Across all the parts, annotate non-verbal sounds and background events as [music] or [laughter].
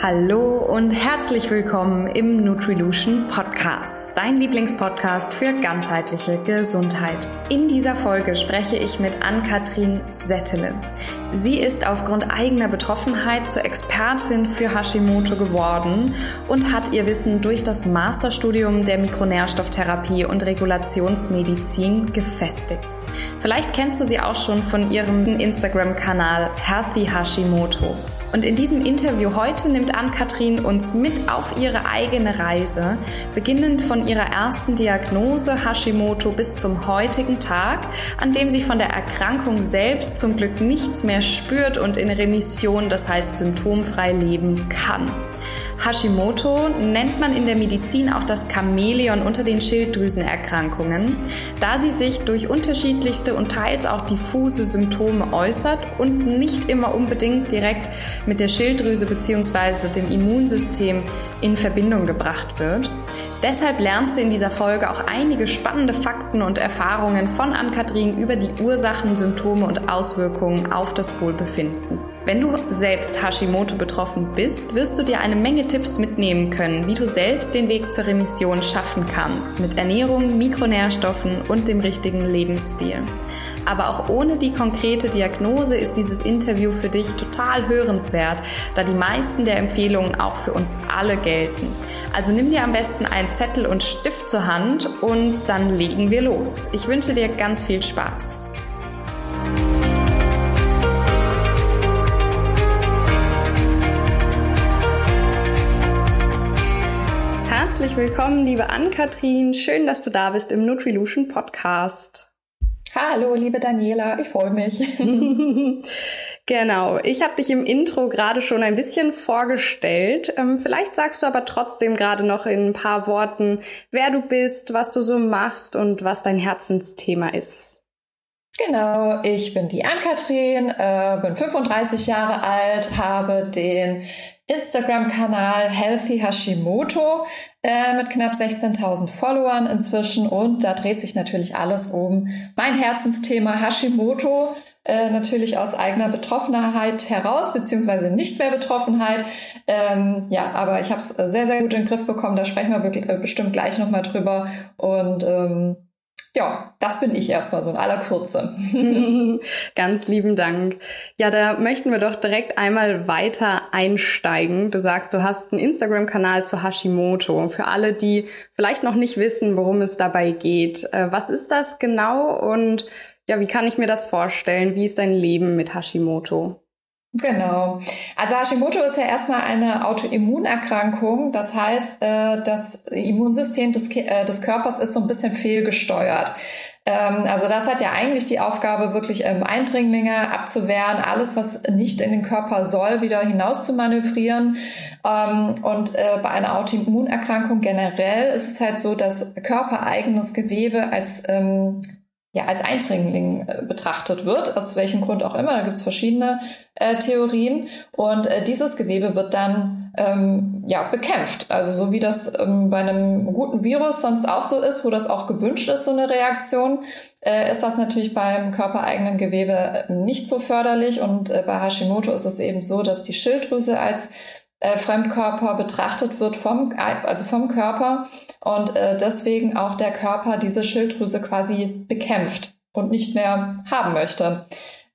Hallo und herzlich willkommen im Nutrilution Podcast, dein Lieblingspodcast für ganzheitliche Gesundheit. In dieser Folge spreche ich mit Ann-Kathrin Settele. Sie ist aufgrund eigener Betroffenheit zur Expertin für Hashimoto geworden und hat ihr Wissen durch das Masterstudium der Mikronährstofftherapie und Regulationsmedizin gefestigt. Vielleicht kennst du sie auch schon von ihrem Instagram-Kanal Healthy Hashimoto. Und in diesem Interview heute nimmt Ann-Kathrin uns mit auf ihre eigene Reise, beginnend von ihrer ersten Diagnose Hashimoto bis zum heutigen Tag, an dem sie von der Erkrankung selbst zum Glück nichts mehr spürt und in Remission, das heißt symptomfrei leben kann. Hashimoto nennt man in der Medizin auch das Chamäleon unter den Schilddrüsenerkrankungen, da sie sich durch unterschiedlichste und teils auch diffuse Symptome äußert und nicht immer unbedingt direkt mit der Schilddrüse bzw. dem Immunsystem in Verbindung gebracht wird. Deshalb lernst du in dieser Folge auch einige spannende Fakten und Erfahrungen von Ann-Kathrin über die Ursachen, Symptome und Auswirkungen auf das Wohlbefinden. Wenn du selbst Hashimoto betroffen bist, wirst du dir eine Menge Tipps mitnehmen können, wie du selbst den Weg zur Remission schaffen kannst, mit Ernährung, Mikronährstoffen und dem richtigen Lebensstil. Aber auch ohne die konkrete Diagnose ist dieses Interview für dich total hörenswert, da die meisten der Empfehlungen auch für uns alle gelten. Also nimm dir am besten einen Zettel und Stift zur Hand und dann legen wir los. Ich wünsche dir ganz viel Spaß. Herzlich willkommen, liebe Ann-Kathrin. Schön, dass du da bist im Nutrilution Podcast. Hallo, liebe Daniela, ich freue mich. [laughs] genau, ich habe dich im Intro gerade schon ein bisschen vorgestellt. Ähm, vielleicht sagst du aber trotzdem gerade noch in ein paar Worten, wer du bist, was du so machst und was dein Herzensthema ist. Genau, ich bin die Ann-Kathrin, äh, bin 35 Jahre alt, habe den Instagram-Kanal Healthy Hashimoto äh, mit knapp 16.000 Followern inzwischen. Und da dreht sich natürlich alles um mein Herzensthema Hashimoto, äh, natürlich aus eigener Betroffenheit heraus, beziehungsweise nicht mehr Betroffenheit. Ähm, ja, aber ich habe es sehr, sehr gut in den Griff bekommen, da sprechen wir äh, bestimmt gleich nochmal drüber. Und ähm, ja, das bin ich erstmal so in aller Kürze. [laughs] Ganz lieben Dank. Ja, da möchten wir doch direkt einmal weiter einsteigen. Du sagst, du hast einen Instagram-Kanal zu Hashimoto. Für alle, die vielleicht noch nicht wissen, worum es dabei geht. Äh, was ist das genau und ja, wie kann ich mir das vorstellen? Wie ist dein Leben mit Hashimoto? Genau. Also Hashimoto ist ja erstmal eine Autoimmunerkrankung. Das heißt, äh, das Immunsystem des, äh, des Körpers ist so ein bisschen fehlgesteuert. Ähm, also das hat ja eigentlich die Aufgabe, wirklich ähm, Eindringlinge abzuwehren, alles, was nicht in den Körper soll, wieder hinaus zu manövrieren. Ähm, und äh, bei einer Autoimmunerkrankung generell ist es halt so, dass körpereigenes Gewebe als ja, als Eindringling äh, betrachtet wird, aus welchem Grund auch immer. Da gibt es verschiedene äh, Theorien. Und äh, dieses Gewebe wird dann ähm, ja, bekämpft. Also so wie das ähm, bei einem guten Virus sonst auch so ist, wo das auch gewünscht ist, so eine Reaktion, äh, ist das natürlich beim körpereigenen Gewebe äh, nicht so förderlich. Und äh, bei Hashimoto ist es eben so, dass die Schilddrüse als äh, Fremdkörper betrachtet wird vom, also vom Körper und äh, deswegen auch der Körper diese Schilddrüse quasi bekämpft und nicht mehr haben möchte.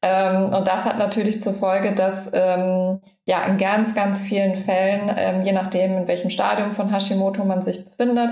Ähm, und das hat natürlich zur Folge, dass ähm, ja in ganz, ganz vielen Fällen, ähm, je nachdem, in welchem Stadium von Hashimoto man sich befindet,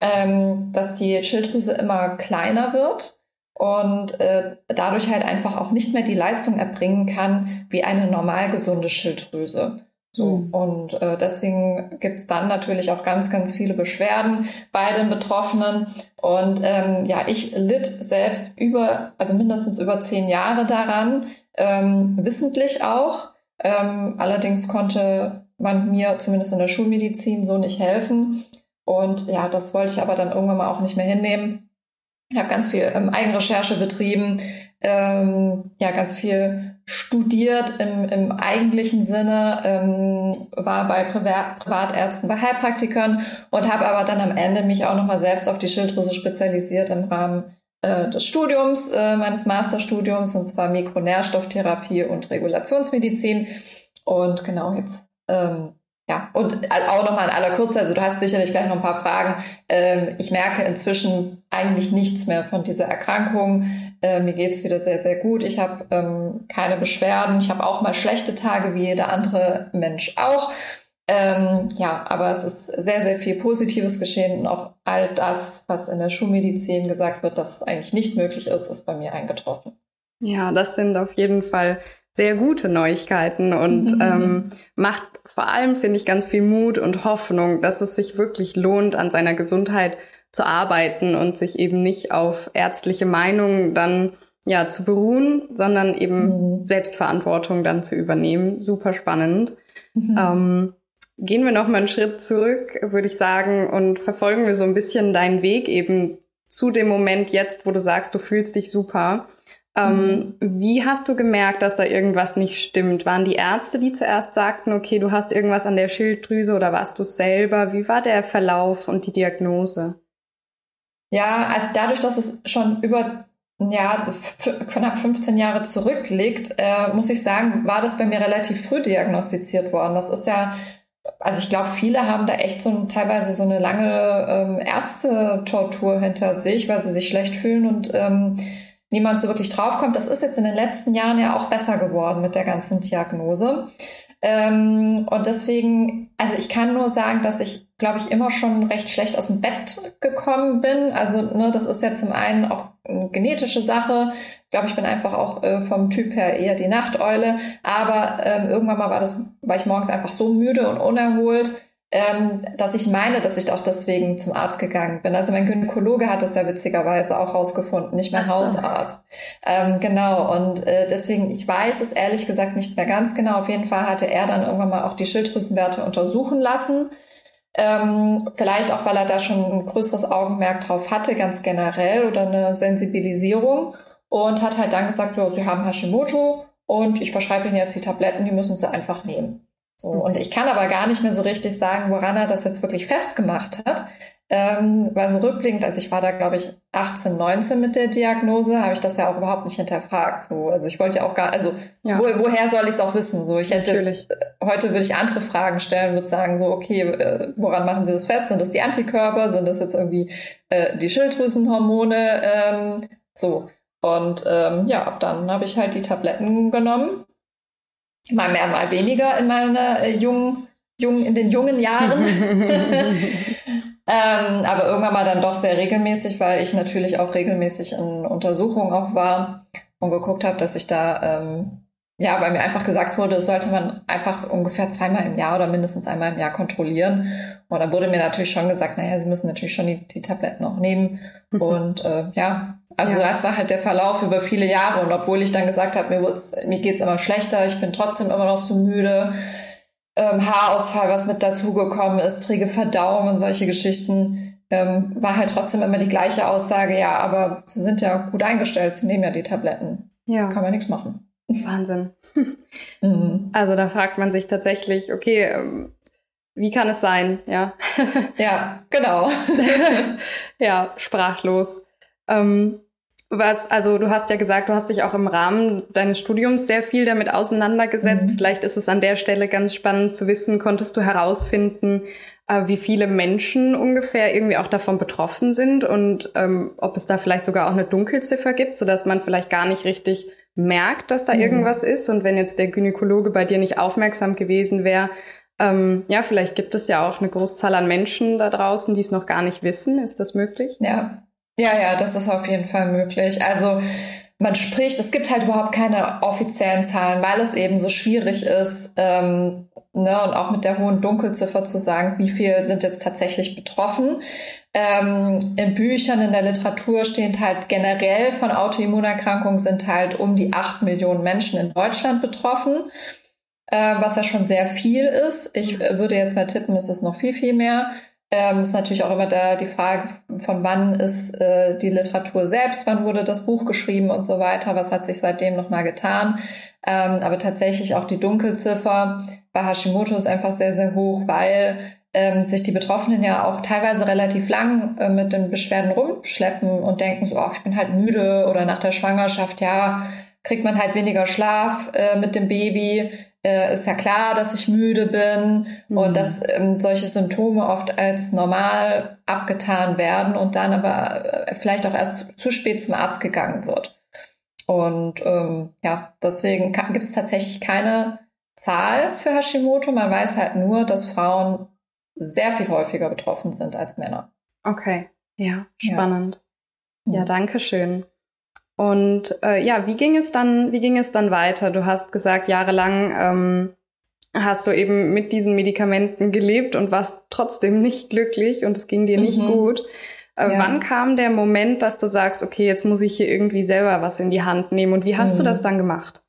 ähm, dass die Schilddrüse immer kleiner wird und äh, dadurch halt einfach auch nicht mehr die Leistung erbringen kann wie eine normal gesunde Schilddrüse. So, mhm. und äh, deswegen gibt's dann natürlich auch ganz, ganz viele Beschwerden bei den Betroffenen. Und ähm, ja, ich litt selbst über, also mindestens über zehn Jahre daran, ähm, wissentlich auch. Ähm, allerdings konnte man mir zumindest in der Schulmedizin so nicht helfen. Und ja, das wollte ich aber dann irgendwann mal auch nicht mehr hinnehmen. Ich habe ganz viel ähm, Eigenrecherche betrieben, ähm, ja, ganz viel studiert im, im eigentlichen Sinne, ähm, war bei Privat, Privatärzten, bei Heilpraktikern und habe aber dann am Ende mich auch nochmal selbst auf die Schilddrüse spezialisiert im Rahmen äh, des Studiums, äh, meines Masterstudiums, und zwar Mikronährstofftherapie und Regulationsmedizin. Und genau jetzt ähm, ja, und auch nochmal in aller Kürze, also du hast sicherlich gleich noch ein paar Fragen. Ähm, ich merke inzwischen eigentlich nichts mehr von dieser Erkrankung. Äh, mir geht's wieder sehr, sehr gut. Ich habe ähm, keine Beschwerden. Ich habe auch mal schlechte Tage, wie jeder andere Mensch auch. Ähm, ja, aber es ist sehr, sehr viel Positives geschehen und auch all das, was in der Schulmedizin gesagt wird, dass es eigentlich nicht möglich ist, ist bei mir eingetroffen. Ja, das sind auf jeden Fall sehr gute Neuigkeiten und mhm. ähm, macht vor allem, finde ich, ganz viel Mut und Hoffnung, dass es sich wirklich lohnt, an seiner Gesundheit zu arbeiten und sich eben nicht auf ärztliche Meinungen dann ja zu beruhen, sondern eben mhm. Selbstverantwortung dann zu übernehmen. Super spannend. Mhm. Ähm, gehen wir noch mal einen Schritt zurück, würde ich sagen, und verfolgen wir so ein bisschen deinen Weg eben zu dem Moment jetzt, wo du sagst, du fühlst dich super. Ähm, mhm. Wie hast du gemerkt, dass da irgendwas nicht stimmt? Waren die Ärzte, die zuerst sagten, okay, du hast irgendwas an der Schilddrüse oder warst du selber? Wie war der Verlauf und die Diagnose? Ja, also dadurch, dass es schon über ja, knapp 15 Jahre zurückliegt, äh, muss ich sagen, war das bei mir relativ früh diagnostiziert worden. Das ist ja, also ich glaube, viele haben da echt so teilweise so eine lange ähm, Ärztetortur hinter sich, weil sie sich schlecht fühlen und ähm, niemand so wirklich draufkommt. Das ist jetzt in den letzten Jahren ja auch besser geworden mit der ganzen Diagnose. Ähm, und deswegen, also ich kann nur sagen, dass ich, glaube ich, immer schon recht schlecht aus dem Bett gekommen bin. Also, ne, das ist ja zum einen auch eine genetische Sache. Ich glaube, ich bin einfach auch äh, vom Typ her eher die Nachteule. Aber ähm, irgendwann mal war das, war ich morgens einfach so müde und unerholt, ähm, dass ich meine, dass ich auch deswegen zum Arzt gegangen bin. Also mein Gynäkologe hat das ja witzigerweise auch rausgefunden, nicht mein so. Hausarzt. Ähm, genau, und äh, deswegen, ich weiß es ehrlich gesagt nicht mehr ganz genau. Auf jeden Fall hatte er dann irgendwann mal auch die Schilddrüsenwerte untersuchen lassen. Ähm, vielleicht auch, weil er da schon ein größeres Augenmerk drauf hatte, ganz generell, oder eine Sensibilisierung. Und hat halt dann gesagt, so, Sie haben Hashimoto und ich verschreibe Ihnen jetzt die Tabletten, die müssen Sie einfach nehmen. So, und ich kann aber gar nicht mehr so richtig sagen, woran er das jetzt wirklich festgemacht hat. Ähm, weil so rückblickend, also ich war da, glaube ich, 18, 19 mit der Diagnose, habe ich das ja auch überhaupt nicht hinterfragt. So, also ich wollte ja auch gar, also ja. wo, woher soll ich es auch wissen? So, ich hätte jetzt, äh, heute würde ich andere Fragen stellen, würde sagen, so, okay, äh, woran machen Sie das fest? Sind das die Antikörper? Sind das jetzt irgendwie äh, die Schilddrüsenhormone? Ähm, so. Und ähm, ja, ab dann habe ich halt die Tabletten genommen mal mehr, mal weniger in meiner äh, jungen, jungen, in den jungen Jahren. [laughs] ähm, aber irgendwann mal dann doch sehr regelmäßig, weil ich natürlich auch regelmäßig in Untersuchungen auch war und geguckt habe, dass ich da, ähm, ja, weil mir einfach gesagt wurde, das sollte man einfach ungefähr zweimal im Jahr oder mindestens einmal im Jahr kontrollieren. Und dann wurde mir natürlich schon gesagt, naja, Sie müssen natürlich schon die, die Tabletten auch nehmen. Mhm. [laughs] Und äh, ja, also ja. das war halt der Verlauf über viele Jahre. Und obwohl ich dann gesagt habe, mir, mir geht's immer schlechter, ich bin trotzdem immer noch so müde, ähm, Haarausfall, was mit dazugekommen ist, träge Verdauung und solche Geschichten, ähm, war halt trotzdem immer die gleiche Aussage, ja, aber sie sind ja gut eingestellt, sie nehmen ja die Tabletten. Ja. Kann man nichts machen. Wahnsinn. [laughs] mhm. Also da fragt man sich tatsächlich, okay, ähm, wie kann es sein? Ja. ja, genau. [laughs] ja, sprachlos. Ähm, was, also du hast ja gesagt, du hast dich auch im Rahmen deines Studiums sehr viel damit auseinandergesetzt. Mhm. Vielleicht ist es an der Stelle ganz spannend zu wissen, konntest du herausfinden, äh, wie viele Menschen ungefähr irgendwie auch davon betroffen sind und ähm, ob es da vielleicht sogar auch eine Dunkelziffer gibt, sodass man vielleicht gar nicht richtig merkt, dass da mhm. irgendwas ist. Und wenn jetzt der Gynäkologe bei dir nicht aufmerksam gewesen wäre, ähm, ja, vielleicht gibt es ja auch eine Großzahl an Menschen da draußen, die es noch gar nicht wissen. Ist das möglich? Ja, ja, ja, das ist auf jeden Fall möglich. Also man spricht, es gibt halt überhaupt keine offiziellen Zahlen, weil es eben so schwierig ist, ähm, ne, und auch mit der hohen Dunkelziffer zu sagen, wie viel sind jetzt tatsächlich betroffen. Ähm, in Büchern, in der Literatur steht halt generell von Autoimmunerkrankungen sind halt um die acht Millionen Menschen in Deutschland betroffen, äh, was ja schon sehr viel ist. Ich äh, würde jetzt mal tippen, es ist noch viel, viel mehr. Ähm, ist natürlich auch immer da die Frage, von wann ist äh, die Literatur selbst, wann wurde das Buch geschrieben und so weiter, was hat sich seitdem nochmal getan. Ähm, aber tatsächlich auch die Dunkelziffer bei Hashimoto ist einfach sehr, sehr hoch, weil ähm, sich die Betroffenen ja auch teilweise relativ lang äh, mit den Beschwerden rumschleppen und denken so, ach, ich bin halt müde oder nach der Schwangerschaft, ja, kriegt man halt weniger Schlaf äh, mit dem Baby äh, ist ja klar, dass ich müde bin mhm. und dass ähm, solche Symptome oft als normal abgetan werden und dann aber äh, vielleicht auch erst zu spät zum Arzt gegangen wird. Und ähm, ja, deswegen gibt es tatsächlich keine Zahl für Hashimoto. Man weiß halt nur, dass Frauen sehr viel häufiger betroffen sind als Männer. Okay, ja, spannend. Ja, ja mhm. danke schön. Und äh, ja, wie ging es dann, wie ging es dann weiter? Du hast gesagt, jahrelang ähm, hast du eben mit diesen Medikamenten gelebt und warst trotzdem nicht glücklich und es ging dir nicht mhm. gut. Äh, ja. Wann kam der Moment, dass du sagst, okay, jetzt muss ich hier irgendwie selber was in die Hand nehmen und wie hast mhm. du das dann gemacht?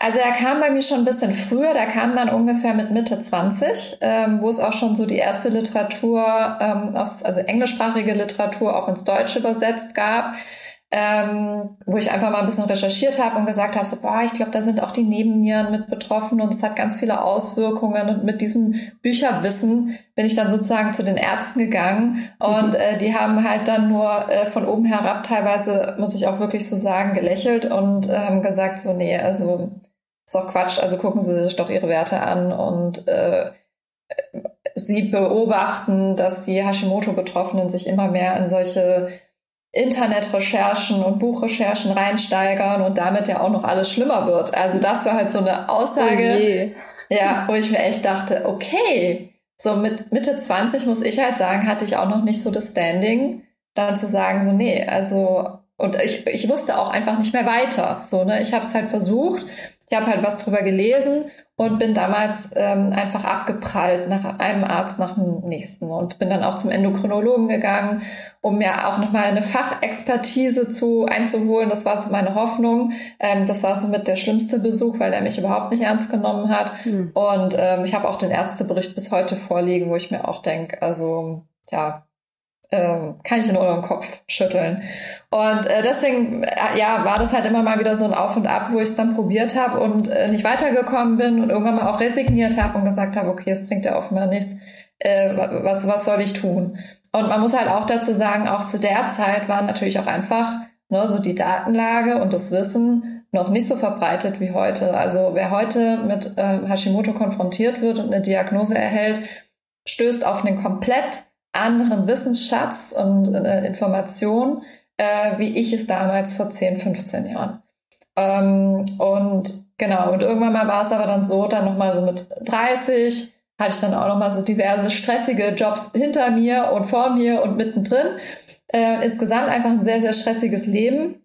Also er kam bei mir schon ein bisschen früher, der kam dann ungefähr mit Mitte 20, ähm, wo es auch schon so die erste Literatur, ähm, aus, also englischsprachige Literatur auch ins Deutsche übersetzt gab ähm, wo ich einfach mal ein bisschen recherchiert habe und gesagt habe, so, boah, ich glaube, da sind auch die Nebennieren mit betroffen und es hat ganz viele Auswirkungen. Und mit diesem Bücherwissen bin ich dann sozusagen zu den Ärzten gegangen und mhm. äh, die haben halt dann nur äh, von oben herab teilweise, muss ich auch wirklich so sagen, gelächelt und äh, haben gesagt, so, nee, also ist doch Quatsch, also gucken Sie sich doch Ihre Werte an und äh, Sie beobachten, dass die Hashimoto-Betroffenen sich immer mehr in solche Internetrecherchen und Buchrecherchen reinsteigern und damit ja auch noch alles schlimmer wird. Also das war halt so eine Aussage, oh ja, wo ich mir echt dachte, okay, so mit Mitte 20 muss ich halt sagen, hatte ich auch noch nicht so das Standing, dann zu sagen, so nee, also und ich, ich wusste auch einfach nicht mehr weiter. So, ne? Ich habe es halt versucht, ich habe halt was drüber gelesen und bin damals ähm, einfach abgeprallt nach einem Arzt nach dem nächsten und bin dann auch zum Endokrinologen gegangen, um mir auch nochmal eine Fachexpertise zu einzuholen. Das war so meine Hoffnung. Ähm, das war so mit der schlimmste Besuch, weil der mich überhaupt nicht ernst genommen hat. Mhm. Und ähm, ich habe auch den Ärztebericht bis heute vorliegen, wo ich mir auch denke, also ja, kann ich in euren Kopf schütteln. Und äh, deswegen, äh, ja, war das halt immer mal wieder so ein Auf und Ab, wo ich es dann probiert habe und äh, nicht weitergekommen bin und irgendwann mal auch resigniert habe und gesagt habe, okay, es bringt ja offenbar nichts. Äh, was, was soll ich tun? Und man muss halt auch dazu sagen, auch zu der Zeit war natürlich auch einfach ne, so die Datenlage und das Wissen noch nicht so verbreitet wie heute. Also wer heute mit äh, Hashimoto konfrontiert wird und eine Diagnose erhält, stößt auf einen komplett anderen Wissensschatz und äh, Information, äh, wie ich es damals vor 10, 15 Jahren. Ähm, und genau, und irgendwann mal war es aber dann so, dann nochmal so mit 30 hatte ich dann auch nochmal so diverse stressige Jobs hinter mir und vor mir und mittendrin. Äh, insgesamt einfach ein sehr, sehr stressiges Leben.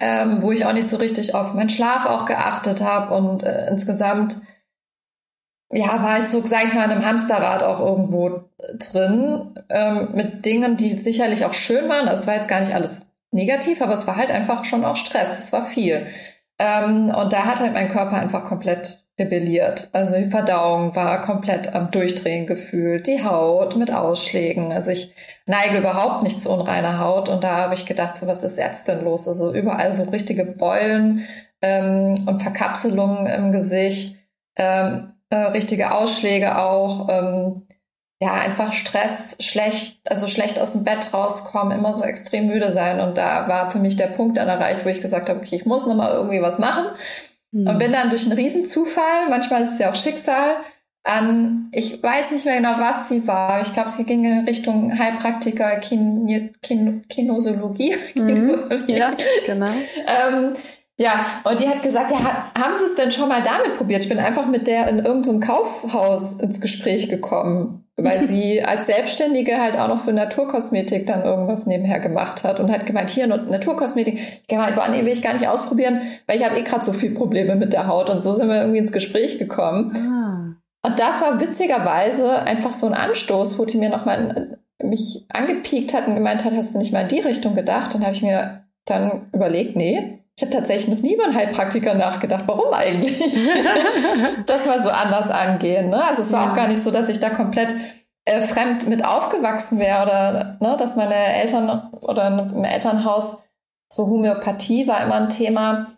Ähm, wo ich auch nicht so richtig auf meinen Schlaf auch geachtet habe und äh, insgesamt ja, war ich so, sag ich mal, in einem Hamsterrad auch irgendwo drin, ähm, mit Dingen, die sicherlich auch schön waren. Das war jetzt gar nicht alles negativ, aber es war halt einfach schon auch Stress. Es war viel. Ähm, und da hat halt mein Körper einfach komplett rebelliert. Also die Verdauung war komplett am Durchdrehen gefühlt, die Haut mit Ausschlägen. Also ich neige überhaupt nicht zu unreiner Haut und da habe ich gedacht, so was ist jetzt denn los? Also überall so richtige Beulen ähm, und Verkapselungen im Gesicht. Ähm, äh, richtige Ausschläge auch, ähm, ja, einfach Stress, schlecht, also schlecht aus dem Bett rauskommen, immer so extrem müde sein. Und da war für mich der Punkt dann erreicht, wo ich gesagt habe, okay, ich muss nochmal irgendwie was machen. Mhm. Und bin dann durch einen Riesenzufall, manchmal ist es ja auch Schicksal, an, ich weiß nicht mehr genau, was sie war. Ich glaube, sie ging in Richtung Heilpraktiker, Kin Kin Kinosologie. [laughs] Mhm. Kinosologie. Ja, genau. ähm, ja, und die hat gesagt, ja, haben Sie es denn schon mal damit probiert? Ich bin einfach mit der in irgendeinem Kaufhaus ins Gespräch gekommen, weil sie [laughs] als Selbstständige halt auch noch für Naturkosmetik dann irgendwas nebenher gemacht hat und hat gemeint, hier Naturkosmetik. Ich gemeint, boah, nee, will ich gar nicht ausprobieren, weil ich habe eh gerade so viel Probleme mit der Haut und so sind wir irgendwie ins Gespräch gekommen. Ah. Und das war witzigerweise einfach so ein Anstoß, wo die mir nochmal mich angepiekt hat und gemeint hat, hast du nicht mal in die Richtung gedacht? Und habe ich mir dann überlegt, nee, ich habe tatsächlich noch nie über einen Heilpraktiker nachgedacht. Warum eigentlich? [laughs] das mal so anders angehen. Ne? Also es war ja. auch gar nicht so, dass ich da komplett äh, fremd mit aufgewachsen wäre oder ne, dass meine Eltern oder im Elternhaus so Homöopathie war immer ein Thema.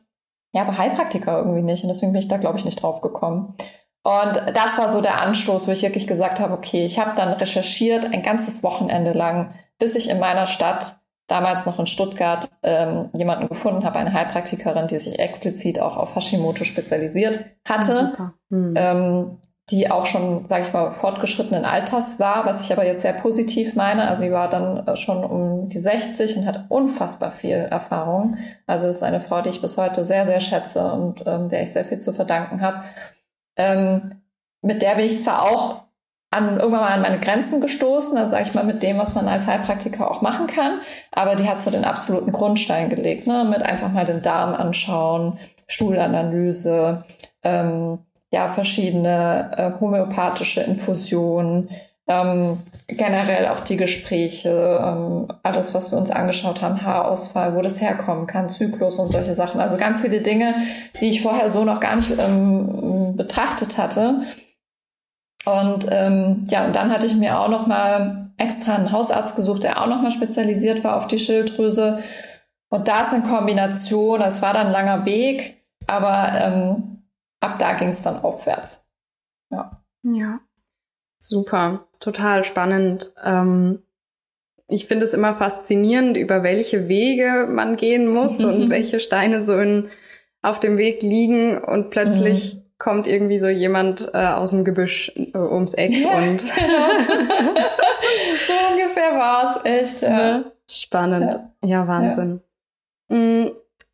Ja, aber Heilpraktiker irgendwie nicht. Und deswegen bin ich da, glaube ich, nicht drauf gekommen. Und das war so der Anstoß, wo ich wirklich gesagt habe, okay, ich habe dann recherchiert ein ganzes Wochenende lang, bis ich in meiner Stadt damals noch in Stuttgart ähm, jemanden gefunden, habe eine Heilpraktikerin, die sich explizit auch auf Hashimoto spezialisiert hatte. Ja, hm. ähm, die auch schon, sage ich mal, fortgeschrittenen Alters war, was ich aber jetzt sehr positiv meine. Also sie war dann äh, schon um die 60 und hat unfassbar viel Erfahrung. Also ist eine Frau, die ich bis heute sehr, sehr schätze und ähm, der ich sehr viel zu verdanken habe. Ähm, mit der bin ich zwar auch an, irgendwann mal an meine Grenzen gestoßen, also sage ich mal mit dem, was man als Heilpraktiker auch machen kann, aber die hat so den absoluten Grundstein gelegt, ne? mit einfach mal den Darm anschauen, Stuhlanalyse, ähm, ja, verschiedene äh, homöopathische Infusionen, ähm, generell auch die Gespräche, ähm, alles, was wir uns angeschaut haben, Haarausfall, wo das herkommen kann, Zyklus und solche Sachen. Also ganz viele Dinge, die ich vorher so noch gar nicht ähm, betrachtet hatte. Und ähm, ja, und dann hatte ich mir auch noch mal extra einen Hausarzt gesucht, der auch noch mal spezialisiert war auf die Schilddrüse. Und das in Kombination, das war dann ein langer Weg, aber ähm, ab da ging es dann aufwärts. Ja. Ja. Super, total spannend. Ähm, ich finde es immer faszinierend, über welche Wege man gehen muss [laughs] und welche Steine so in, auf dem Weg liegen und plötzlich mhm. Kommt irgendwie so jemand äh, aus dem Gebüsch äh, ums Eck ja, und [laughs] so ungefähr war es echt. Ja. Ne? Spannend. Ja, ja Wahnsinn. Mm,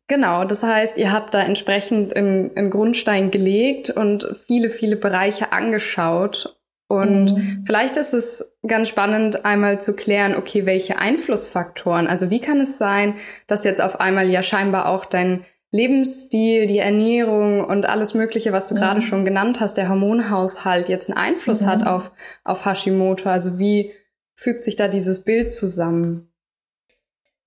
Genau, das heißt, ihr habt da entsprechend einen Grundstein gelegt und viele, viele Bereiche angeschaut. Und mhm. vielleicht ist es ganz spannend, einmal zu klären, okay, welche Einflussfaktoren, also wie kann es sein, dass jetzt auf einmal ja scheinbar auch dein Lebensstil, die Ernährung und alles Mögliche, was du mhm. gerade schon genannt hast, der Hormonhaushalt jetzt einen Einfluss mhm. hat auf, auf Hashimoto? Also wie fügt sich da dieses Bild zusammen?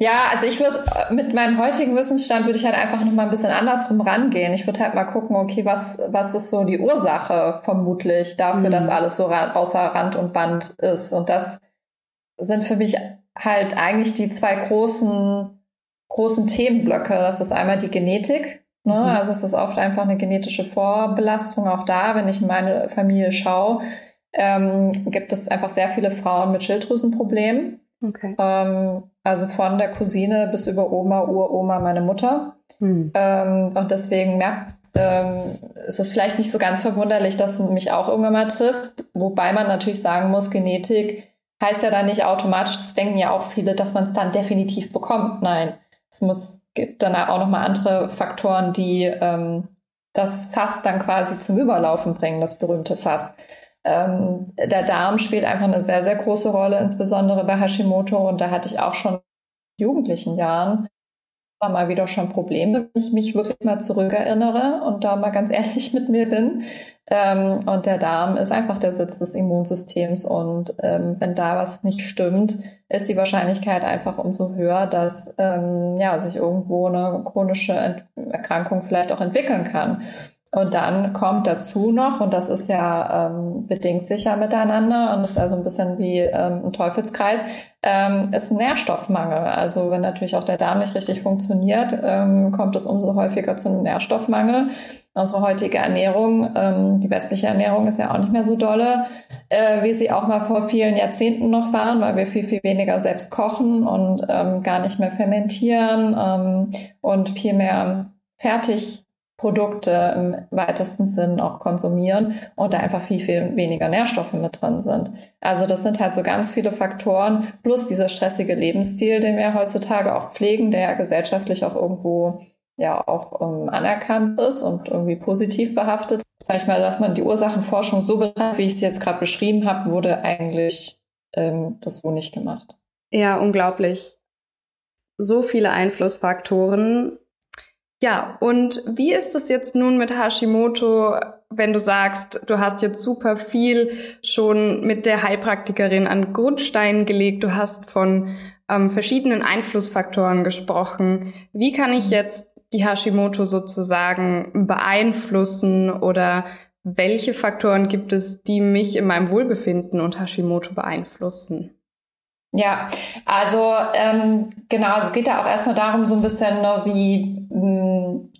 Ja, also ich würde äh, mit meinem heutigen Wissensstand würde ich halt einfach noch mal ein bisschen andersrum rangehen. Ich würde halt mal gucken, okay, was was ist so die Ursache vermutlich dafür, mhm. dass alles so außer Rand und Band ist. Und das sind für mich halt eigentlich die zwei großen großen Themenblöcke. Das ist einmal die Genetik. Ne? Mhm. Also es ist oft einfach eine genetische Vorbelastung. Auch da, wenn ich in meine Familie schaue, ähm, gibt es einfach sehr viele Frauen mit Schilddrüsenproblemen. Okay. Ähm, also von der Cousine bis über Oma, Uroma, meine Mutter. Hm. Ähm, und deswegen merkt, ähm, ist es vielleicht nicht so ganz verwunderlich, dass es mich auch irgendwann mal trifft. Wobei man natürlich sagen muss, Genetik heißt ja dann nicht automatisch, das denken ja auch viele, dass man es dann definitiv bekommt. Nein, es muss, gibt dann auch nochmal andere Faktoren, die ähm, das Fass dann quasi zum Überlaufen bringen, das berühmte Fass. Ähm, der Darm spielt einfach eine sehr, sehr große Rolle, insbesondere bei Hashimoto. Und da hatte ich auch schon in jugendlichen Jahren mal wieder schon Probleme, wenn ich mich wirklich mal zurückerinnere und da mal ganz [laughs] ehrlich mit mir bin. Ähm, und der Darm ist einfach der Sitz des Immunsystems. Und ähm, wenn da was nicht stimmt, ist die Wahrscheinlichkeit einfach umso höher, dass ähm, ja, sich irgendwo eine chronische Erkrankung vielleicht auch entwickeln kann. Und dann kommt dazu noch, und das ist ja ähm, bedingt sich ja miteinander und ist also ein bisschen wie ähm, ein Teufelskreis, ähm, ist Nährstoffmangel. Also wenn natürlich auch der Darm nicht richtig funktioniert, ähm, kommt es umso häufiger zu einem Nährstoffmangel. Unsere heutige Ernährung, ähm, die westliche Ernährung ist ja auch nicht mehr so dolle, äh, wie sie auch mal vor vielen Jahrzehnten noch waren, weil wir viel, viel weniger selbst kochen und ähm, gar nicht mehr fermentieren ähm, und viel mehr fertig Produkte im weitesten Sinn auch konsumieren und da einfach viel, viel weniger Nährstoffe mit drin sind. Also das sind halt so ganz viele Faktoren, plus dieser stressige Lebensstil, den wir heutzutage auch pflegen, der ja gesellschaftlich auch irgendwo ja auch ähm, anerkannt ist und irgendwie positiv behaftet. Sag ich mal, dass man die Ursachenforschung so betreibt, wie ich es jetzt gerade beschrieben habe, wurde eigentlich ähm, das so nicht gemacht. Ja, unglaublich. So viele Einflussfaktoren ja, und wie ist es jetzt nun mit Hashimoto, wenn du sagst, du hast jetzt super viel schon mit der Heilpraktikerin an Grundsteinen gelegt, du hast von ähm, verschiedenen Einflussfaktoren gesprochen. Wie kann ich jetzt die Hashimoto sozusagen beeinflussen oder welche Faktoren gibt es, die mich in meinem Wohlbefinden und Hashimoto beeinflussen? Ja, also ähm, genau, es geht da auch erstmal darum, so ein bisschen, ne, wie,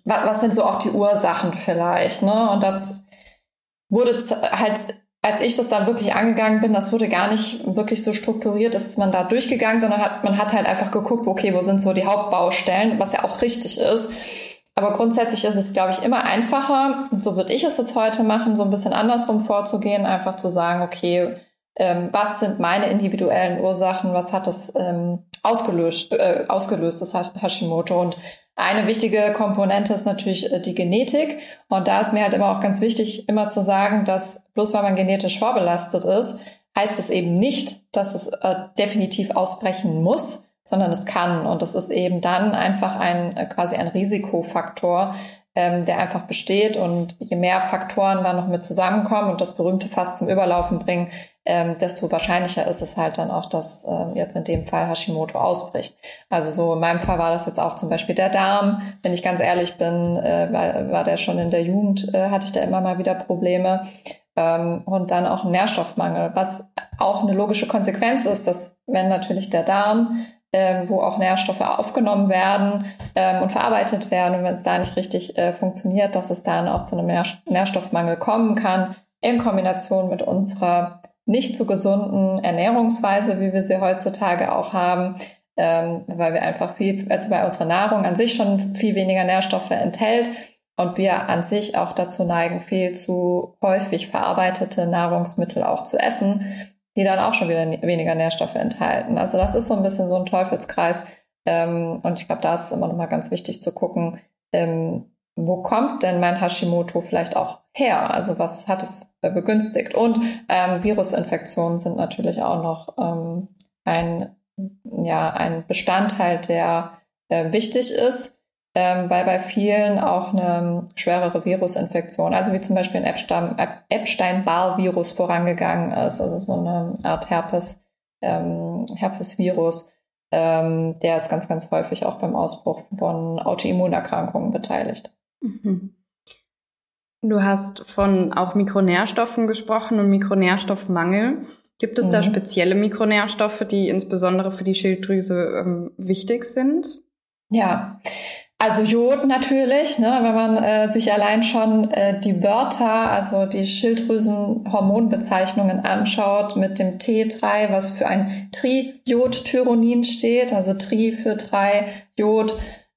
was sind so auch die Ursachen vielleicht, ne? Und das wurde halt als ich das dann wirklich angegangen bin, das wurde gar nicht wirklich so strukturiert, dass man da durchgegangen, sondern hat, man hat halt einfach geguckt, okay, wo sind so die Hauptbaustellen, was ja auch richtig ist. Aber grundsätzlich ist es, glaube ich, immer einfacher, und so würde ich es jetzt heute machen, so ein bisschen andersrum vorzugehen, einfach zu sagen, okay, ähm, was sind meine individuellen Ursachen, was hat das ähm, ausgelöst, äh, ausgelöst, das Hashimoto. Und eine wichtige Komponente ist natürlich äh, die Genetik. Und da ist mir halt immer auch ganz wichtig, immer zu sagen, dass bloß weil man genetisch vorbelastet ist, heißt es eben nicht, dass es äh, definitiv ausbrechen muss, sondern es kann. Und das ist eben dann einfach ein äh, quasi ein Risikofaktor, ähm, der einfach besteht. Und je mehr Faktoren dann noch mit zusammenkommen und das berühmte Fass zum Überlaufen bringen, ähm, desto wahrscheinlicher ist es halt dann auch, dass äh, jetzt in dem Fall Hashimoto ausbricht. Also so in meinem Fall war das jetzt auch zum Beispiel der Darm. Wenn ich ganz ehrlich bin, äh, war, war der schon in der Jugend, äh, hatte ich da immer mal wieder Probleme. Ähm, und dann auch ein Nährstoffmangel, was auch eine logische Konsequenz ist, dass wenn natürlich der Darm ähm, wo auch Nährstoffe aufgenommen werden ähm, und verarbeitet werden. Und wenn es da nicht richtig äh, funktioniert, dass es dann auch zu einem Nährstoffmangel kommen kann, in Kombination mit unserer nicht so gesunden Ernährungsweise, wie wir sie heutzutage auch haben, ähm, weil wir einfach viel, also bei unserer Nahrung an sich schon viel weniger Nährstoffe enthält und wir an sich auch dazu neigen, viel zu häufig verarbeitete Nahrungsmittel auch zu essen, die dann auch schon wieder weniger Nährstoffe enthalten. Also das ist so ein bisschen so ein Teufelskreis. Ähm, und ich glaube, da ist immer noch mal ganz wichtig zu gucken, ähm, wo kommt denn mein Hashimoto vielleicht auch her? Also was hat es begünstigt? Und ähm, Virusinfektionen sind natürlich auch noch ähm, ein, ja, ein Bestandteil, der äh, wichtig ist, ähm, weil bei vielen auch eine schwerere Virusinfektion, also wie zum Beispiel ein Epstein-Barr-Virus vorangegangen ist, also so eine Art Herpes, ähm, Herpesvirus, ähm, der ist ganz, ganz häufig auch beim Ausbruch von Autoimmunerkrankungen beteiligt. Mhm. Du hast von auch Mikronährstoffen gesprochen und Mikronährstoffmangel. Gibt es mhm. da spezielle Mikronährstoffe, die insbesondere für die Schilddrüse ähm, wichtig sind? Ja, also Jod natürlich, ne, wenn man äh, sich allein schon äh, die Wörter, also die Schilddrüsenhormonbezeichnungen anschaut mit dem T3, was für ein Triiodtyronin steht, also Tri für drei, Jod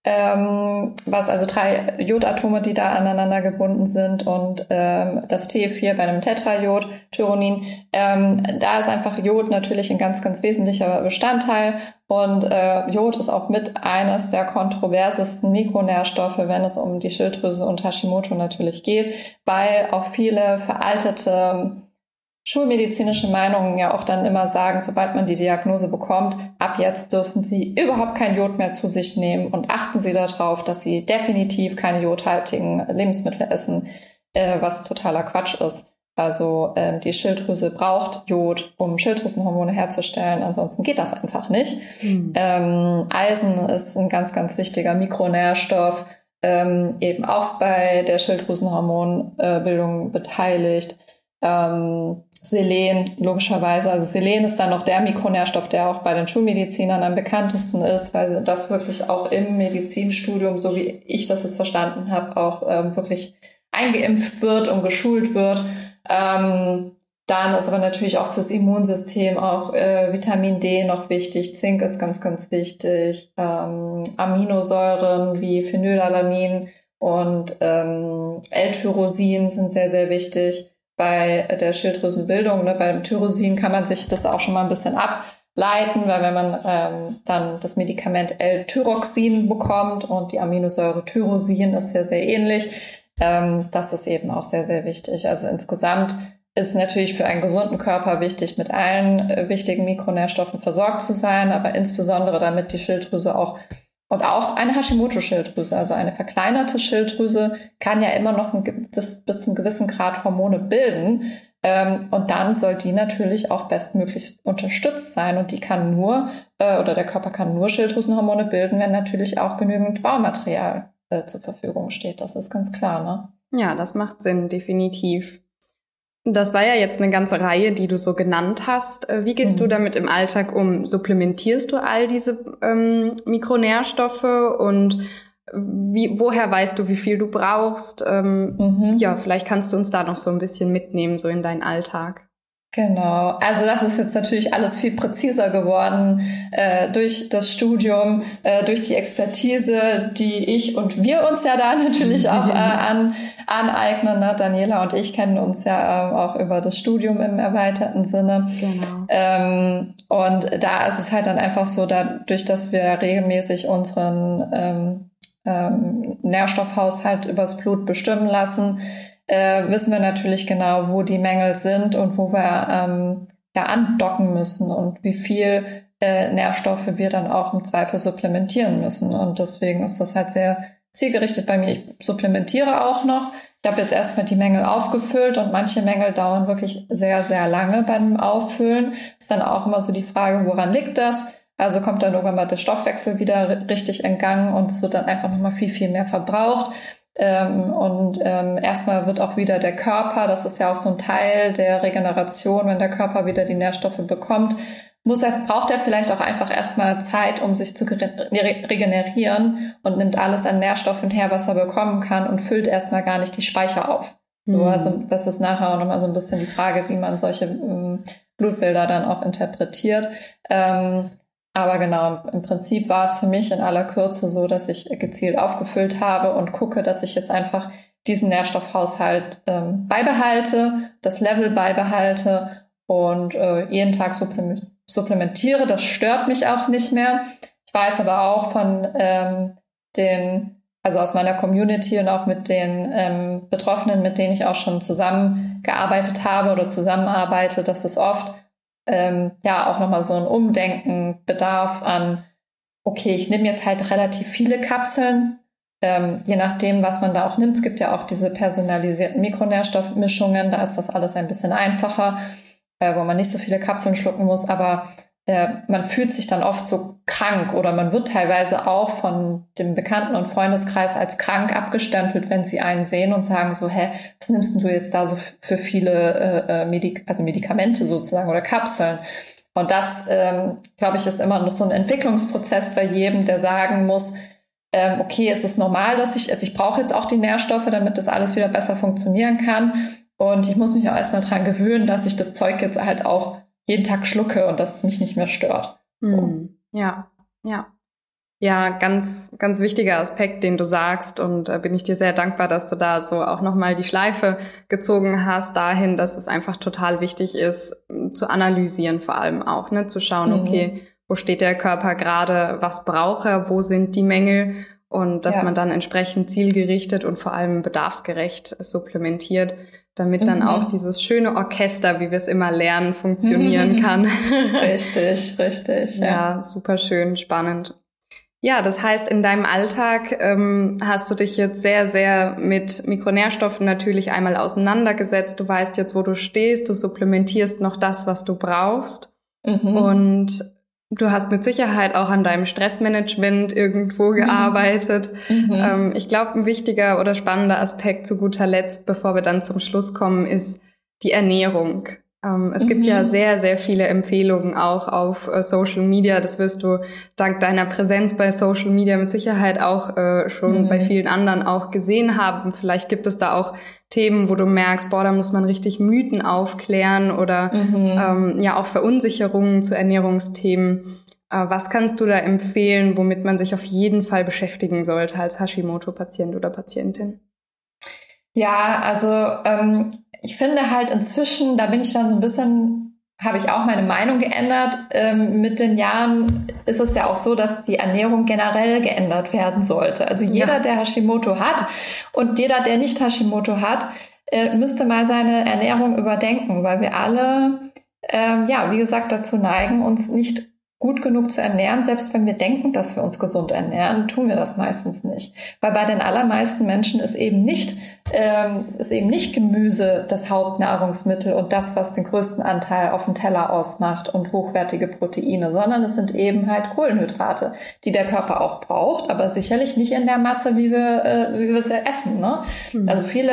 ähm, was also drei Jodatome, die da aneinander gebunden sind und ähm, das T4 bei einem Tetrajod, Tyronin. Ähm, da ist einfach Jod natürlich ein ganz, ganz wesentlicher Bestandteil und äh, Jod ist auch mit eines der kontroversesten Mikronährstoffe, wenn es um die Schilddrüse und Hashimoto natürlich geht, weil auch viele veraltete schulmedizinische Meinungen ja auch dann immer sagen, sobald man die Diagnose bekommt, ab jetzt dürfen Sie überhaupt kein Jod mehr zu sich nehmen und achten Sie darauf, dass Sie definitiv keine jodhaltigen Lebensmittel essen, äh, was totaler Quatsch ist. Also äh, die Schilddrüse braucht Jod, um Schilddrüsenhormone herzustellen, ansonsten geht das einfach nicht. Mhm. Ähm, Eisen ist ein ganz, ganz wichtiger Mikronährstoff, ähm, eben auch bei der Schilddrüsenhormonbildung beteiligt. Ähm, Selen, logischerweise. Also Selen ist dann noch der Mikronährstoff, der auch bei den Schulmedizinern am bekanntesten ist, weil das wirklich auch im Medizinstudium, so wie ich das jetzt verstanden habe, auch ähm, wirklich eingeimpft wird und geschult wird. Ähm, dann ist aber natürlich auch fürs Immunsystem auch äh, Vitamin D noch wichtig. Zink ist ganz, ganz wichtig. Ähm, Aminosäuren wie Phenylalanin und ähm, L-Tyrosin sind sehr, sehr wichtig bei der Schilddrüsenbildung. Ne? Beim Tyrosin kann man sich das auch schon mal ein bisschen ableiten, weil wenn man ähm, dann das Medikament L-Tyroxin bekommt und die Aminosäure Tyrosin ist sehr, sehr ähnlich, ähm, das ist eben auch sehr, sehr wichtig. Also insgesamt ist natürlich für einen gesunden Körper wichtig, mit allen äh, wichtigen Mikronährstoffen versorgt zu sein, aber insbesondere damit die Schilddrüse auch und auch eine Hashimoto-Schilddrüse, also eine verkleinerte Schilddrüse, kann ja immer noch ein, das, bis zum gewissen Grad Hormone bilden. Ähm, und dann soll die natürlich auch bestmöglichst unterstützt sein. Und die kann nur, äh, oder der Körper kann nur Schilddrüsenhormone bilden, wenn natürlich auch genügend Baumaterial äh, zur Verfügung steht. Das ist ganz klar, ne? Ja, das macht Sinn, definitiv. Das war ja jetzt eine ganze Reihe, die du so genannt hast. Äh, wie gehst mhm. du damit im Alltag um? Supplementierst du all diese ähm, Mikronährstoffe und wie, woher weißt du, wie viel du brauchst? Ähm, mhm. Ja, vielleicht kannst du uns da noch so ein bisschen mitnehmen, so in deinen Alltag. Genau, also das ist jetzt natürlich alles viel präziser geworden äh, durch das Studium, äh, durch die Expertise, die ich und wir uns ja da [laughs] natürlich auch äh, an, aneignen. Ne? Daniela und ich kennen uns ja äh, auch über das Studium im erweiterten Sinne. Genau. Ähm, und da ist es halt dann einfach so, dadurch, dass wir regelmäßig unseren ähm, ähm, Nährstoffhaushalt übers Blut bestimmen lassen, äh, wissen wir natürlich genau, wo die Mängel sind und wo wir ähm, ja andocken müssen und wie viel äh, Nährstoffe wir dann auch im Zweifel supplementieren müssen. Und deswegen ist das halt sehr zielgerichtet bei mir. Ich supplementiere auch noch. Ich habe jetzt erstmal die Mängel aufgefüllt und manche Mängel dauern wirklich sehr, sehr lange beim Auffüllen. Ist dann auch immer so die Frage, woran liegt das? Also kommt dann irgendwann mal der Stoffwechsel wieder richtig in Gang und es wird dann einfach nochmal viel, viel mehr verbraucht. Ähm, und ähm, erstmal wird auch wieder der Körper, das ist ja auch so ein Teil der Regeneration, wenn der Körper wieder die Nährstoffe bekommt, muss er, braucht er vielleicht auch einfach erstmal Zeit, um sich zu regenerieren und nimmt alles an Nährstoffen her, was er bekommen kann und füllt erstmal gar nicht die Speicher auf. So, mhm. also das ist nachher auch nochmal so ein bisschen die Frage, wie man solche ähm, Blutbilder dann auch interpretiert. Ähm, aber genau, im Prinzip war es für mich in aller Kürze so, dass ich gezielt aufgefüllt habe und gucke, dass ich jetzt einfach diesen Nährstoffhaushalt ähm, beibehalte, das Level beibehalte und äh, jeden Tag supplementiere. Das stört mich auch nicht mehr. Ich weiß aber auch von ähm, den, also aus meiner Community und auch mit den ähm, Betroffenen, mit denen ich auch schon zusammengearbeitet habe oder zusammenarbeite, dass es oft ähm, ja auch nochmal so ein Umdenken bedarf an, okay, ich nehme jetzt halt relativ viele Kapseln, ähm, je nachdem, was man da auch nimmt. Es gibt ja auch diese personalisierten Mikronährstoffmischungen, da ist das alles ein bisschen einfacher, äh, wo man nicht so viele Kapseln schlucken muss, aber man fühlt sich dann oft so krank oder man wird teilweise auch von dem Bekannten- und Freundeskreis als krank abgestempelt, wenn sie einen sehen und sagen so, hä, was nimmst du jetzt da so für viele äh, äh, Medik also Medikamente sozusagen oder Kapseln? Und das, ähm, glaube ich, ist immer noch so ein Entwicklungsprozess bei jedem, der sagen muss, ähm, okay, es ist normal, dass ich, also ich brauche jetzt auch die Nährstoffe, damit das alles wieder besser funktionieren kann. Und ich muss mich auch erstmal dran gewöhnen, dass ich das Zeug jetzt halt auch jeden Tag schlucke und dass es mich nicht mehr stört. Mhm. Ja, ja. Ja, ganz, ganz wichtiger Aspekt, den du sagst. Und äh, bin ich dir sehr dankbar, dass du da so auch nochmal die Schleife gezogen hast, dahin, dass es einfach total wichtig ist, zu analysieren vor allem auch, ne, zu schauen, mhm. okay, wo steht der Körper gerade, was braucht er, wo sind die Mängel und dass ja. man dann entsprechend zielgerichtet und vor allem bedarfsgerecht supplementiert damit dann mhm. auch dieses schöne Orchester, wie wir es immer lernen, funktionieren [laughs] kann. richtig, richtig. Ja, ja, super schön, spannend. Ja, das heißt, in deinem Alltag ähm, hast du dich jetzt sehr, sehr mit Mikronährstoffen natürlich einmal auseinandergesetzt. Du weißt jetzt, wo du stehst, du supplementierst noch das, was du brauchst. Mhm. Und Du hast mit Sicherheit auch an deinem Stressmanagement irgendwo mhm. gearbeitet. Mhm. Ähm, ich glaube, ein wichtiger oder spannender Aspekt zu guter Letzt, bevor wir dann zum Schluss kommen, ist die Ernährung. Ähm, es mhm. gibt ja mhm. sehr, sehr viele Empfehlungen auch auf äh, Social Media. Das wirst du dank deiner Präsenz bei Social Media mit Sicherheit auch äh, schon bei mhm. vielen anderen auch gesehen haben. Vielleicht gibt es da auch Themen, wo du merkst, boah, da muss man richtig Mythen aufklären oder mhm. ähm, ja auch Verunsicherungen zu Ernährungsthemen. Äh, was kannst du da empfehlen, womit man sich auf jeden Fall beschäftigen sollte als Hashimoto-Patient oder Patientin? Ja, also ähm, ich finde halt inzwischen, da bin ich dann so ein bisschen habe ich auch meine Meinung geändert. Ähm, mit den Jahren ist es ja auch so, dass die Ernährung generell geändert werden sollte. Also jeder, ja. der Hashimoto hat und jeder, der nicht Hashimoto hat, äh, müsste mal seine Ernährung überdenken, weil wir alle, ähm, ja, wie gesagt, dazu neigen, uns nicht gut genug zu ernähren, selbst wenn wir denken, dass wir uns gesund ernähren, tun wir das meistens nicht. Weil bei den allermeisten Menschen ist eben nicht, ähm, ist eben nicht Gemüse das Hauptnahrungsmittel und das, was den größten Anteil auf dem Teller ausmacht und hochwertige Proteine, sondern es sind eben halt Kohlenhydrate, die der Körper auch braucht, aber sicherlich nicht in der Masse, wie wir, äh, wie wir es essen. Ne? Mhm. Also viele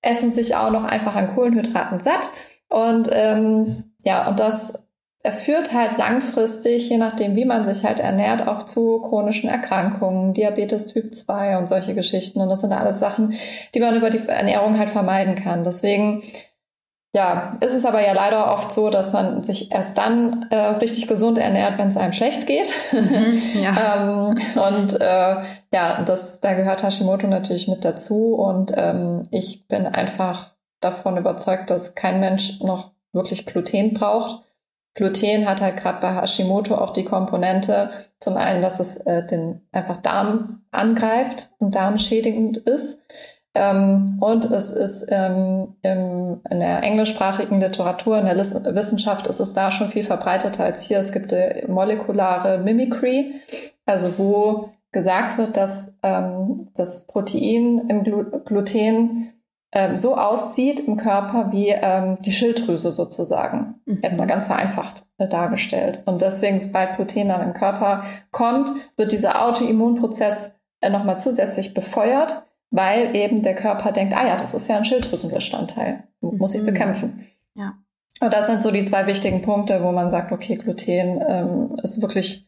essen sich auch noch einfach an Kohlenhydraten satt und ähm, ja, und das er führt halt langfristig, je nachdem, wie man sich halt ernährt, auch zu chronischen Erkrankungen, Diabetes Typ 2 und solche Geschichten. Und das sind alles Sachen, die man über die Ernährung halt vermeiden kann. Deswegen, ja, ist es aber ja leider oft so, dass man sich erst dann äh, richtig gesund ernährt, wenn es einem schlecht geht. Mhm, ja. [laughs] ähm, und äh, ja, das, da gehört Hashimoto natürlich mit dazu. Und ähm, ich bin einfach davon überzeugt, dass kein Mensch noch wirklich Gluten braucht. Gluten hat halt gerade bei Hashimoto auch die Komponente, zum einen, dass es äh, den einfach Darm angreift und darmschädigend ist. Ähm, und es ist ähm, im, in der englischsprachigen Literatur, in der Liss Wissenschaft ist es da schon viel verbreiteter als hier. Es gibt die molekulare Mimicry, also wo gesagt wird, dass ähm, das Protein im Glu Gluten ähm, so aussieht im Körper wie ähm, die Schilddrüse sozusagen. Mhm. Jetzt mal ganz vereinfacht äh, dargestellt. Und deswegen, sobald Gluten dann im Körper kommt, wird dieser Autoimmunprozess äh, nochmal zusätzlich befeuert, weil eben der Körper denkt, ah ja, das ist ja ein Schilddrüsenbestandteil, muss ich mhm. bekämpfen. Ja. Und das sind so die zwei wichtigen Punkte, wo man sagt, okay, Gluten ähm, ist wirklich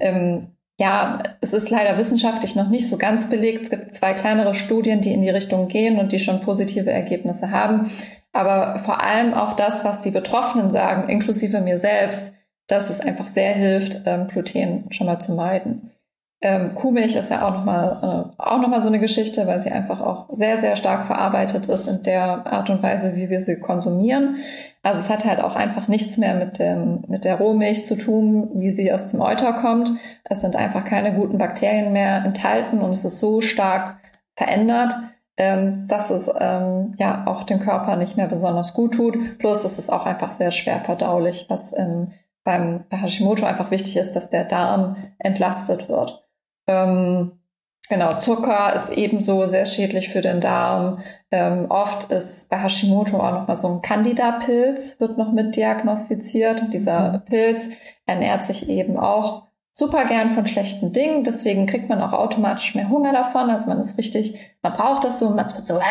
ähm, ja, es ist leider wissenschaftlich noch nicht so ganz belegt. Es gibt zwei kleinere Studien, die in die Richtung gehen und die schon positive Ergebnisse haben. Aber vor allem auch das, was die Betroffenen sagen, inklusive mir selbst, dass es einfach sehr hilft, ähm, Gluten schon mal zu meiden. Ähm, Kuhmilch ist ja auch nochmal äh, auch noch so eine Geschichte, weil sie einfach auch sehr, sehr stark verarbeitet ist in der Art und Weise, wie wir sie konsumieren. Also es hat halt auch einfach nichts mehr mit, dem, mit der Rohmilch zu tun, wie sie aus dem Euter kommt. Es sind einfach keine guten Bakterien mehr enthalten und es ist so stark verändert, ähm, dass es ähm, ja auch dem Körper nicht mehr besonders gut tut. Plus es ist auch einfach sehr schwer verdaulich, was ähm, beim bei Hashimoto einfach wichtig ist, dass der Darm entlastet wird. Ähm, genau, Zucker ist ebenso sehr schädlich für den Darm. Ähm, oft ist bei Hashimoto auch nochmal so ein Candida-Pilz, wird noch mit diagnostiziert. Und dieser mhm. Pilz ernährt sich eben auch super gern von schlechten Dingen. Deswegen kriegt man auch automatisch mehr Hunger davon. Also man ist richtig, man braucht das so, man ist so, äh,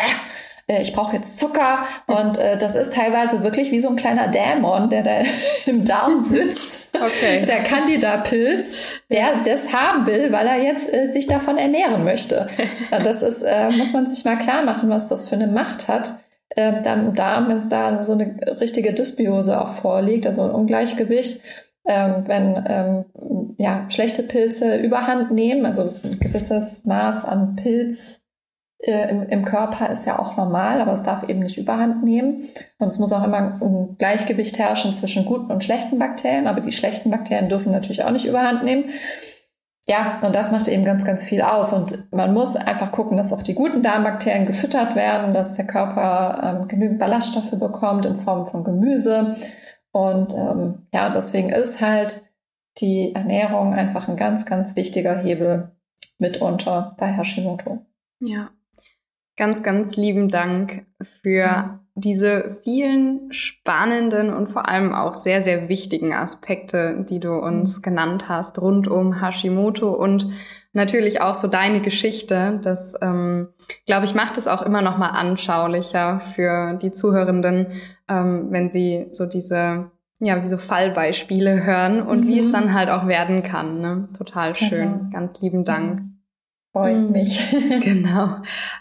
äh, ich brauche jetzt Zucker und äh, das ist teilweise wirklich wie so ein kleiner Dämon, der da [laughs] im Darm sitzt. Okay. [laughs] Der Candida-Pilz, der das haben will, weil er jetzt äh, sich davon ernähren möchte. [laughs] Und das ist, äh, muss man sich mal klar machen, was das für eine Macht hat. Äh, dann im Darm, wenn es da so eine richtige Dysbiose auch vorliegt, also ein Ungleichgewicht, ähm, wenn ähm, ja, schlechte Pilze überhand nehmen, also ein gewisses Maß an Pilz äh, im, im Körper ist ja auch normal, aber es darf eben nicht überhand nehmen. Und es muss auch immer ein Gleichgewicht herrschen zwischen guten und schlechten Bakterien, aber die schlechten Bakterien dürfen natürlich auch nicht überhand nehmen. Ja, und das macht eben ganz, ganz viel aus. Und man muss einfach gucken, dass auch die guten Darmbakterien gefüttert werden, dass der Körper ähm, genügend Ballaststoffe bekommt in Form von Gemüse. Und ähm, ja, deswegen ist halt die Ernährung einfach ein ganz, ganz wichtiger Hebel mitunter bei Hashimoto. Ja, Ganz, ganz lieben Dank für diese vielen spannenden und vor allem auch sehr, sehr wichtigen Aspekte, die du uns mhm. genannt hast, rund um Hashimoto und natürlich auch so deine Geschichte. Das, ähm, glaube ich, macht es auch immer noch mal anschaulicher für die Zuhörenden, ähm, wenn sie so diese ja, wie so Fallbeispiele hören und mhm. wie es mhm. dann halt auch werden kann. Ne? Total schön. Mhm. Ganz lieben Dank. Freut hm. mich. [laughs] genau.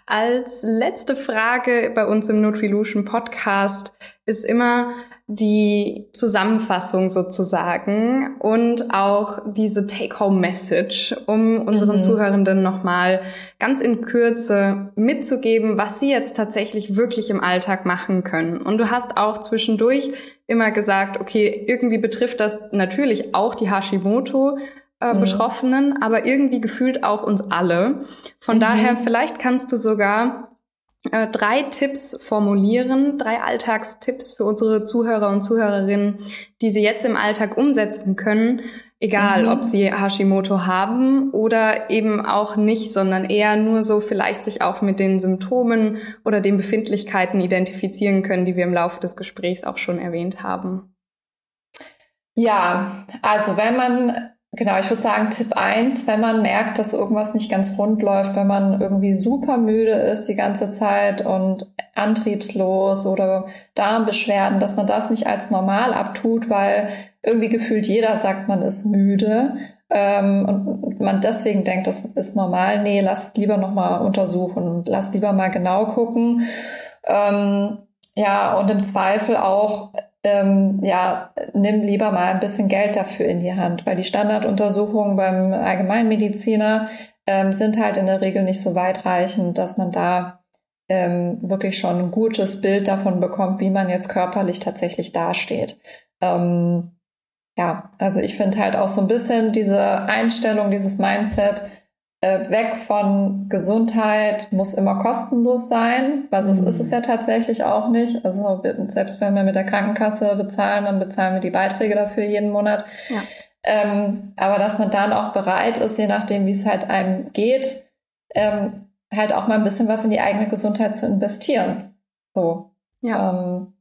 Als letzte Frage bei uns im Nutrilution Podcast ist immer die Zusammenfassung sozusagen und auch diese Take-Home-Message, um unseren mhm. Zuhörenden nochmal ganz in Kürze mitzugeben, was sie jetzt tatsächlich wirklich im Alltag machen können. Und du hast auch zwischendurch immer gesagt, okay, irgendwie betrifft das natürlich auch die Hashimoto, äh, mhm. Betroffenen, aber irgendwie gefühlt auch uns alle. Von mhm. daher, vielleicht kannst du sogar äh, drei Tipps formulieren, drei Alltagstipps für unsere Zuhörer und Zuhörerinnen, die sie jetzt im Alltag umsetzen können, egal mhm. ob sie Hashimoto haben oder eben auch nicht, sondern eher nur so vielleicht sich auch mit den Symptomen oder den Befindlichkeiten identifizieren können, die wir im Laufe des Gesprächs auch schon erwähnt haben. Ja, also wenn man Genau, ich würde sagen, Tipp eins, wenn man merkt, dass irgendwas nicht ganz rund läuft, wenn man irgendwie super müde ist die ganze Zeit und antriebslos oder Darmbeschwerden, dass man das nicht als normal abtut, weil irgendwie gefühlt jeder sagt, man ist müde ähm, und man deswegen denkt, das ist normal. Nee, lass lieber nochmal untersuchen, lass lieber mal genau gucken. Ähm, ja, und im Zweifel auch, ähm, ja, nimm lieber mal ein bisschen Geld dafür in die Hand, weil die Standarduntersuchungen beim Allgemeinmediziner ähm, sind halt in der Regel nicht so weitreichend, dass man da ähm, wirklich schon ein gutes Bild davon bekommt, wie man jetzt körperlich tatsächlich dasteht. Ähm, ja, also ich finde halt auch so ein bisschen diese Einstellung, dieses Mindset, äh, weg von Gesundheit muss immer kostenlos sein, weil sonst mhm. ist es ja tatsächlich auch nicht. Also selbst wenn wir mit der Krankenkasse bezahlen, dann bezahlen wir die Beiträge dafür jeden Monat. Ja. Ähm, aber dass man dann auch bereit ist, je nachdem, wie es halt einem geht, ähm, halt auch mal ein bisschen was in die eigene Gesundheit zu investieren. So. Ja. Ähm,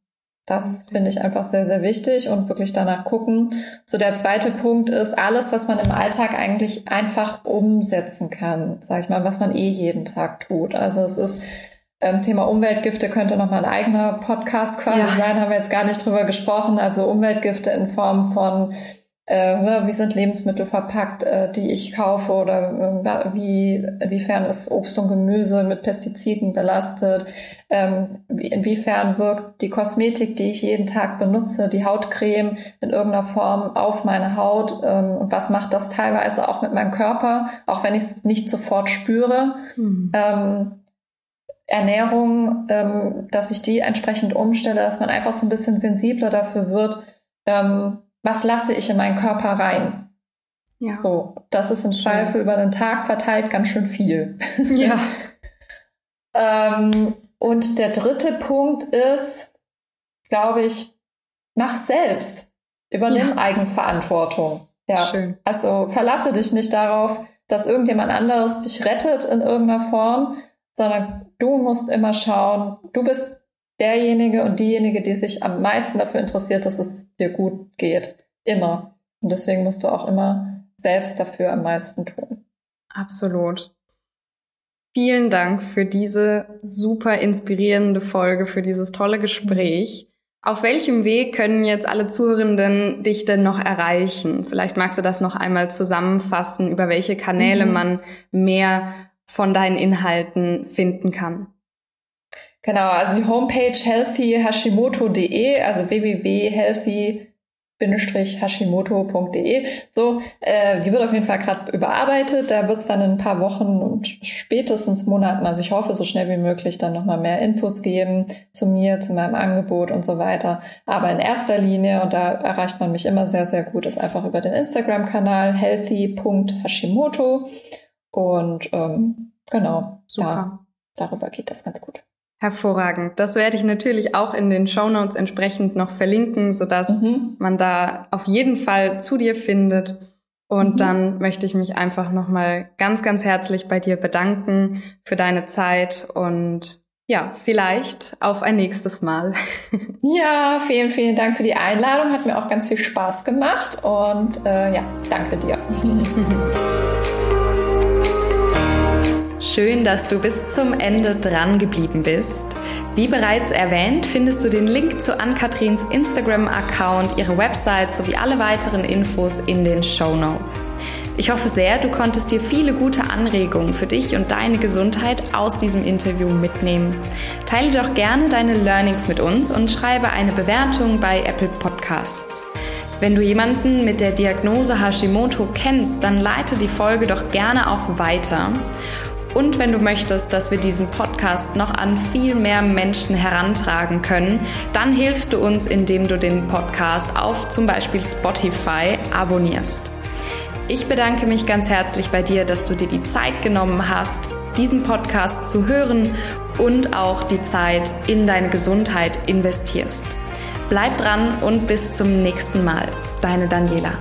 das finde ich einfach sehr, sehr wichtig und wirklich danach gucken. So der zweite Punkt ist alles, was man im Alltag eigentlich einfach umsetzen kann, sag ich mal, was man eh jeden Tag tut. Also es ist ähm, Thema Umweltgifte könnte nochmal ein eigener Podcast quasi ja. sein, haben wir jetzt gar nicht drüber gesprochen. Also Umweltgifte in Form von äh, ne, wie sind Lebensmittel verpackt, äh, die ich kaufe oder äh, wie, inwiefern ist Obst und Gemüse mit Pestiziden belastet, ähm, wie, inwiefern wirkt die Kosmetik, die ich jeden Tag benutze, die Hautcreme in irgendeiner Form auf meine Haut ähm, und was macht das teilweise auch mit meinem Körper, auch wenn ich es nicht sofort spüre. Mhm. Ähm, Ernährung, ähm, dass ich die entsprechend umstelle, dass man einfach so ein bisschen sensibler dafür wird, ähm, was lasse ich in meinen Körper rein? Ja. So, das ist im. Zweifel über den Tag verteilt ganz schön viel. [laughs] Ja. ähm, und der dritte Punkt ist, glaube ich, mach selbst. Übernimm ja. Eigenverantwortung. Ja. Schön. Also verlasse dich nicht darauf, dass irgendjemand anderes dich rettet in irgendeiner Form, sondern du musst immer schauen, du bist derjenige und diejenige, die sich am meisten dafür interessiert, dass es dir gut geht. Immer. Und deswegen musst du auch immer selbst dafür am meisten tun. Absolut. Vielen Dank für diese super inspirierende Folge, für dieses tolle Gespräch. Auf welchem Weg können jetzt alle Zuhörenden dich denn noch erreichen? Vielleicht magst du das noch einmal zusammenfassen, über welche Kanäle mhm. man mehr von deinen Inhalten finden kann. Genau, also die Homepage healthyhashimoto.de, also www.healthy hashimoto.de. So, äh, die wird auf jeden Fall gerade überarbeitet. Da wird es dann in ein paar Wochen und spätestens Monaten, also ich hoffe so schnell wie möglich, dann nochmal mehr Infos geben zu mir, zu meinem Angebot und so weiter. Aber in erster Linie, und da erreicht man mich immer sehr, sehr gut, ist einfach über den Instagram-Kanal healthy.hashimoto. Und ähm, genau, Super. Da, darüber geht das ganz gut. Hervorragend. Das werde ich natürlich auch in den Show Notes entsprechend noch verlinken, sodass mhm. man da auf jeden Fall zu dir findet. Und mhm. dann möchte ich mich einfach nochmal ganz, ganz herzlich bei dir bedanken für deine Zeit und ja, vielleicht auf ein nächstes Mal. [laughs] Ja, vielen, vielen Dank für die Einladung. Hat mir auch ganz viel Spaß gemacht und äh, ja, danke dir. [laughs] Schön, dass du bis zum Ende dran geblieben bist. Wie bereits erwähnt, findest du den Link zu Ann-Katrins Instagram-Account, ihre Website sowie alle weiteren Infos in den Show Notes. Ich hoffe sehr, du konntest dir viele gute Anregungen für dich und deine Gesundheit aus diesem Interview mitnehmen. Teile doch gerne deine Learnings mit uns und schreibe eine Bewertung bei Apple Podcasts. Wenn du jemanden mit der Diagnose Hashimoto kennst, dann leite die Folge doch gerne auch weiter. Und wenn du möchtest, dass wir diesen Podcast noch an viel mehr Menschen herantragen können, dann hilfst du uns, indem du den Podcast auf zum Beispiel Spotify abonnierst. Ich bedanke mich ganz herzlich bei dir, dass du dir die Zeit genommen hast, diesen Podcast zu hören und auch die Zeit in deine Gesundheit investierst. Bleib dran und bis zum nächsten Mal. Deine Daniela.